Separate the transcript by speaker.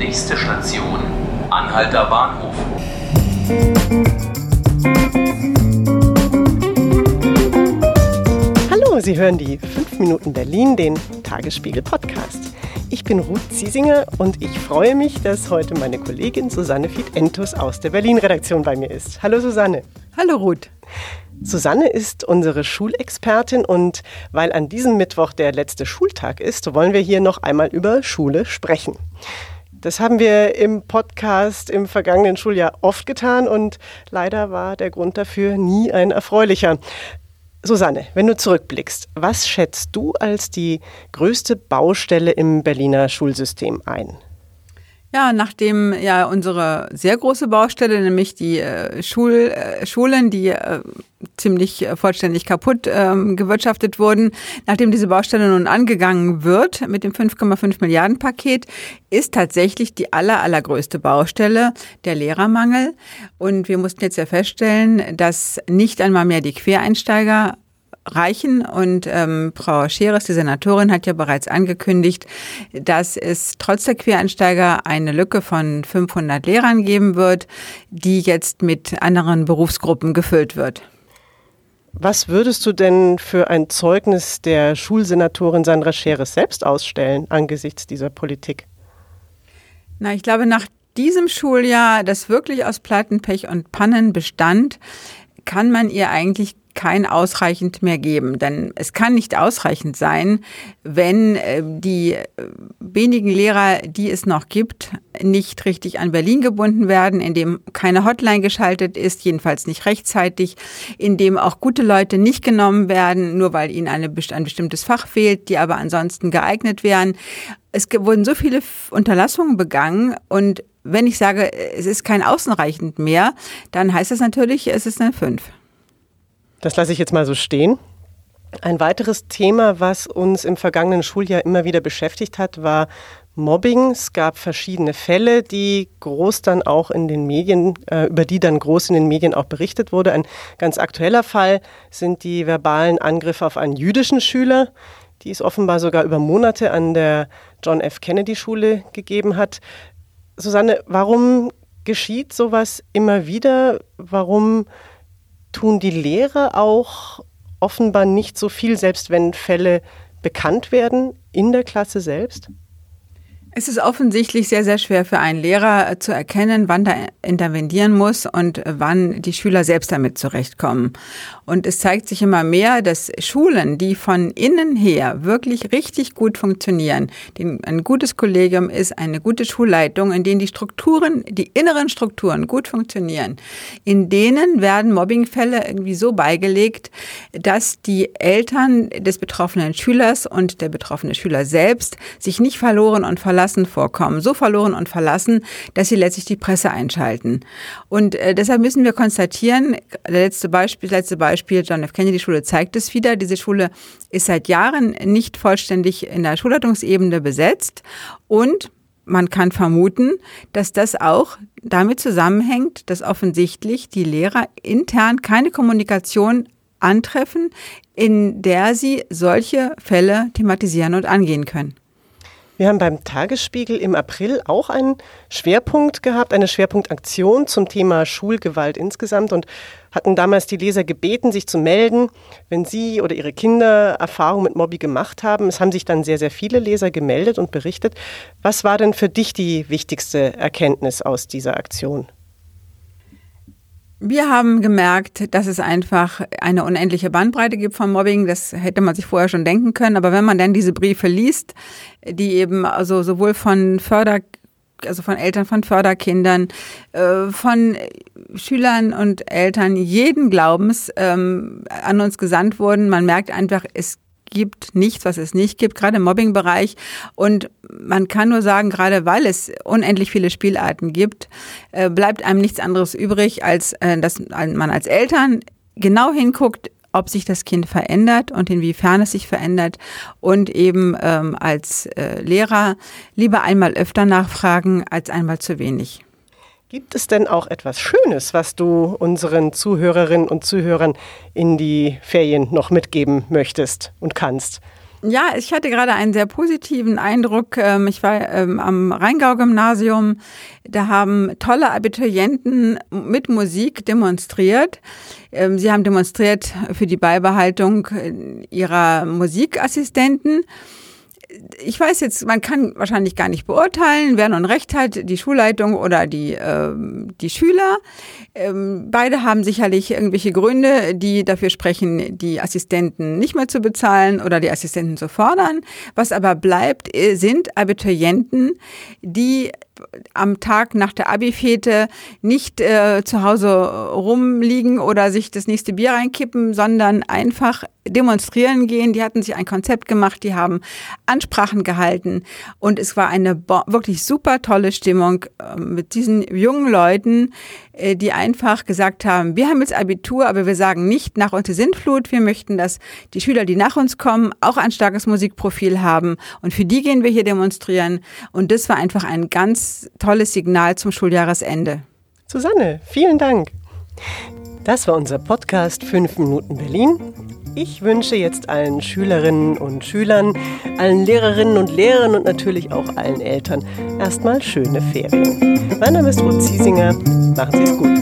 Speaker 1: Nächste Station, Anhalter Bahnhof.
Speaker 2: Hallo, Sie hören die 5 Minuten Berlin, den Tagesspiegel Podcast. Ich bin Ruth Ziesinger und ich freue mich, dass heute meine Kollegin Susanne Fied-Entus aus der Berlin-Redaktion bei mir ist. Hallo Susanne.
Speaker 3: Hallo Ruth.
Speaker 2: Susanne ist unsere Schulexpertin und weil an diesem Mittwoch der letzte Schultag ist, wollen wir hier noch einmal über Schule sprechen. Das haben wir im Podcast im vergangenen Schuljahr oft getan und leider war der Grund dafür nie ein erfreulicher. Susanne, wenn du zurückblickst, was schätzt du als die größte Baustelle im Berliner Schulsystem ein?
Speaker 3: Ja, nachdem ja unsere sehr große Baustelle, nämlich die äh, Schul, äh, Schulen, die äh, ziemlich äh, vollständig kaputt ähm, gewirtschaftet wurden, nachdem diese Baustelle nun angegangen wird mit dem 5,5 Milliarden Paket, ist tatsächlich die aller, allergrößte Baustelle der Lehrermangel. Und wir mussten jetzt ja feststellen, dass nicht einmal mehr die Quereinsteiger reichen. Und ähm, Frau Scheres, die Senatorin, hat ja bereits angekündigt, dass es trotz der Quereinsteiger eine Lücke von 500 Lehrern geben wird, die jetzt mit anderen Berufsgruppen gefüllt wird.
Speaker 2: Was würdest du denn für ein Zeugnis der Schulsenatorin Sandra Scheres selbst ausstellen angesichts dieser Politik?
Speaker 3: Na, ich glaube, nach diesem Schuljahr, das wirklich aus Pleiten, Pech und Pannen bestand, kann man ihr eigentlich kein ausreichend mehr geben. Denn es kann nicht ausreichend sein, wenn äh, die äh, wenigen Lehrer, die es noch gibt, nicht richtig an Berlin gebunden werden, indem keine Hotline geschaltet ist, jedenfalls nicht rechtzeitig, indem auch gute Leute nicht genommen werden, nur weil ihnen eine, ein bestimmtes Fach fehlt, die aber ansonsten geeignet wären. Es wurden so viele Unterlassungen begangen und wenn ich sage, es ist kein ausreichend mehr, dann heißt das natürlich, es ist eine 5.
Speaker 2: Das lasse ich jetzt mal so stehen. Ein weiteres Thema, was uns im vergangenen Schuljahr immer wieder beschäftigt hat, war Mobbing. Es gab verschiedene Fälle, die groß dann auch in den Medien, äh, über die dann groß in den Medien auch berichtet wurde. Ein ganz aktueller Fall sind die verbalen Angriffe auf einen jüdischen Schüler, die es offenbar sogar über Monate an der John F. Kennedy Schule gegeben hat. Susanne, warum geschieht sowas immer wieder? Warum tun die Lehrer auch offenbar nicht so viel, selbst wenn Fälle bekannt werden in der Klasse selbst?
Speaker 3: Es ist offensichtlich sehr, sehr schwer für einen Lehrer äh, zu erkennen, wann da intervenieren muss und äh, wann die Schüler selbst damit zurechtkommen. Und es zeigt sich immer mehr, dass Schulen, die von innen her wirklich richtig gut funktionieren, ein gutes Kollegium ist, eine gute Schulleitung, in denen die Strukturen, die inneren Strukturen gut funktionieren, in denen werden Mobbingfälle irgendwie so beigelegt, dass die Eltern des betroffenen Schülers und der betroffene Schüler selbst sich nicht verloren und verlassen verlassen vorkommen, so verloren und verlassen, dass sie letztlich die Presse einschalten. Und äh, deshalb müssen wir konstatieren, der letzte Beispiel, letzte Beispiel, John F. Kennedy Schule zeigt es wieder, diese Schule ist seit Jahren nicht vollständig in der Schulleitungsebene besetzt und man kann vermuten, dass das auch damit zusammenhängt, dass offensichtlich die Lehrer intern keine Kommunikation antreffen, in der sie solche Fälle thematisieren und angehen können.
Speaker 2: Wir haben beim Tagesspiegel im April auch einen Schwerpunkt gehabt, eine Schwerpunktaktion zum Thema Schulgewalt insgesamt und hatten damals die Leser gebeten, sich zu melden, wenn sie oder ihre Kinder Erfahrungen mit Mobby gemacht haben. Es haben sich dann sehr, sehr viele Leser gemeldet und berichtet. Was war denn für dich die wichtigste Erkenntnis aus dieser Aktion?
Speaker 3: Wir haben gemerkt, dass es einfach eine unendliche Bandbreite gibt von Mobbing. Das hätte man sich vorher schon denken können. Aber wenn man dann diese Briefe liest, die eben also sowohl von Förder also von Eltern von Förderkindern, äh, von Schülern und Eltern jeden Glaubens ähm, an uns gesandt wurden. Man merkt einfach, es gibt nichts, was es nicht gibt, gerade im Mobbingbereich. Und man kann nur sagen, gerade weil es unendlich viele Spielarten gibt, äh, bleibt einem nichts anderes übrig, als äh, dass man als Eltern genau hinguckt, ob sich das Kind verändert und inwiefern es sich verändert und eben ähm, als äh, Lehrer lieber einmal öfter nachfragen als einmal zu wenig.
Speaker 2: Gibt es denn auch etwas Schönes, was du unseren Zuhörerinnen und Zuhörern in die Ferien noch mitgeben möchtest und kannst?
Speaker 3: Ja, ich hatte gerade einen sehr positiven Eindruck. Ähm, ich war ähm, am Rheingau-Gymnasium. Da haben tolle Abiturienten mit Musik demonstriert. Ähm, sie haben demonstriert für die Beibehaltung äh, ihrer Musikassistenten ich weiß jetzt, man kann wahrscheinlich gar nicht beurteilen, wer nun recht hat, die Schulleitung oder die, äh, die Schüler. Ähm, beide haben sicherlich irgendwelche Gründe, die dafür sprechen, die Assistenten nicht mehr zu bezahlen oder die Assistenten zu fordern. Was aber bleibt, äh, sind Abiturienten, die am Tag nach der Abi-Fete nicht äh, zu Hause rumliegen oder sich das nächste Bier reinkippen, sondern einfach demonstrieren gehen. Die hatten sich ein Konzept gemacht, die haben Ansprachen gehalten und es war eine wirklich super tolle Stimmung äh, mit diesen jungen Leuten, äh, die einfach gesagt haben, wir haben jetzt Abitur, aber wir sagen nicht nach uns die Sintflut. Wir möchten, dass die Schüler, die nach uns kommen, auch ein starkes Musikprofil haben und für die gehen wir hier demonstrieren und das war einfach ein ganz tolles Signal zum Schuljahresende.
Speaker 2: Susanne, vielen Dank. Das war unser Podcast 5 Minuten Berlin. Ich wünsche jetzt allen Schülerinnen und Schülern, allen Lehrerinnen und Lehrern und natürlich auch allen Eltern erstmal schöne Ferien. Mein Name ist Ruth Ziesinger. Machen Sie es gut.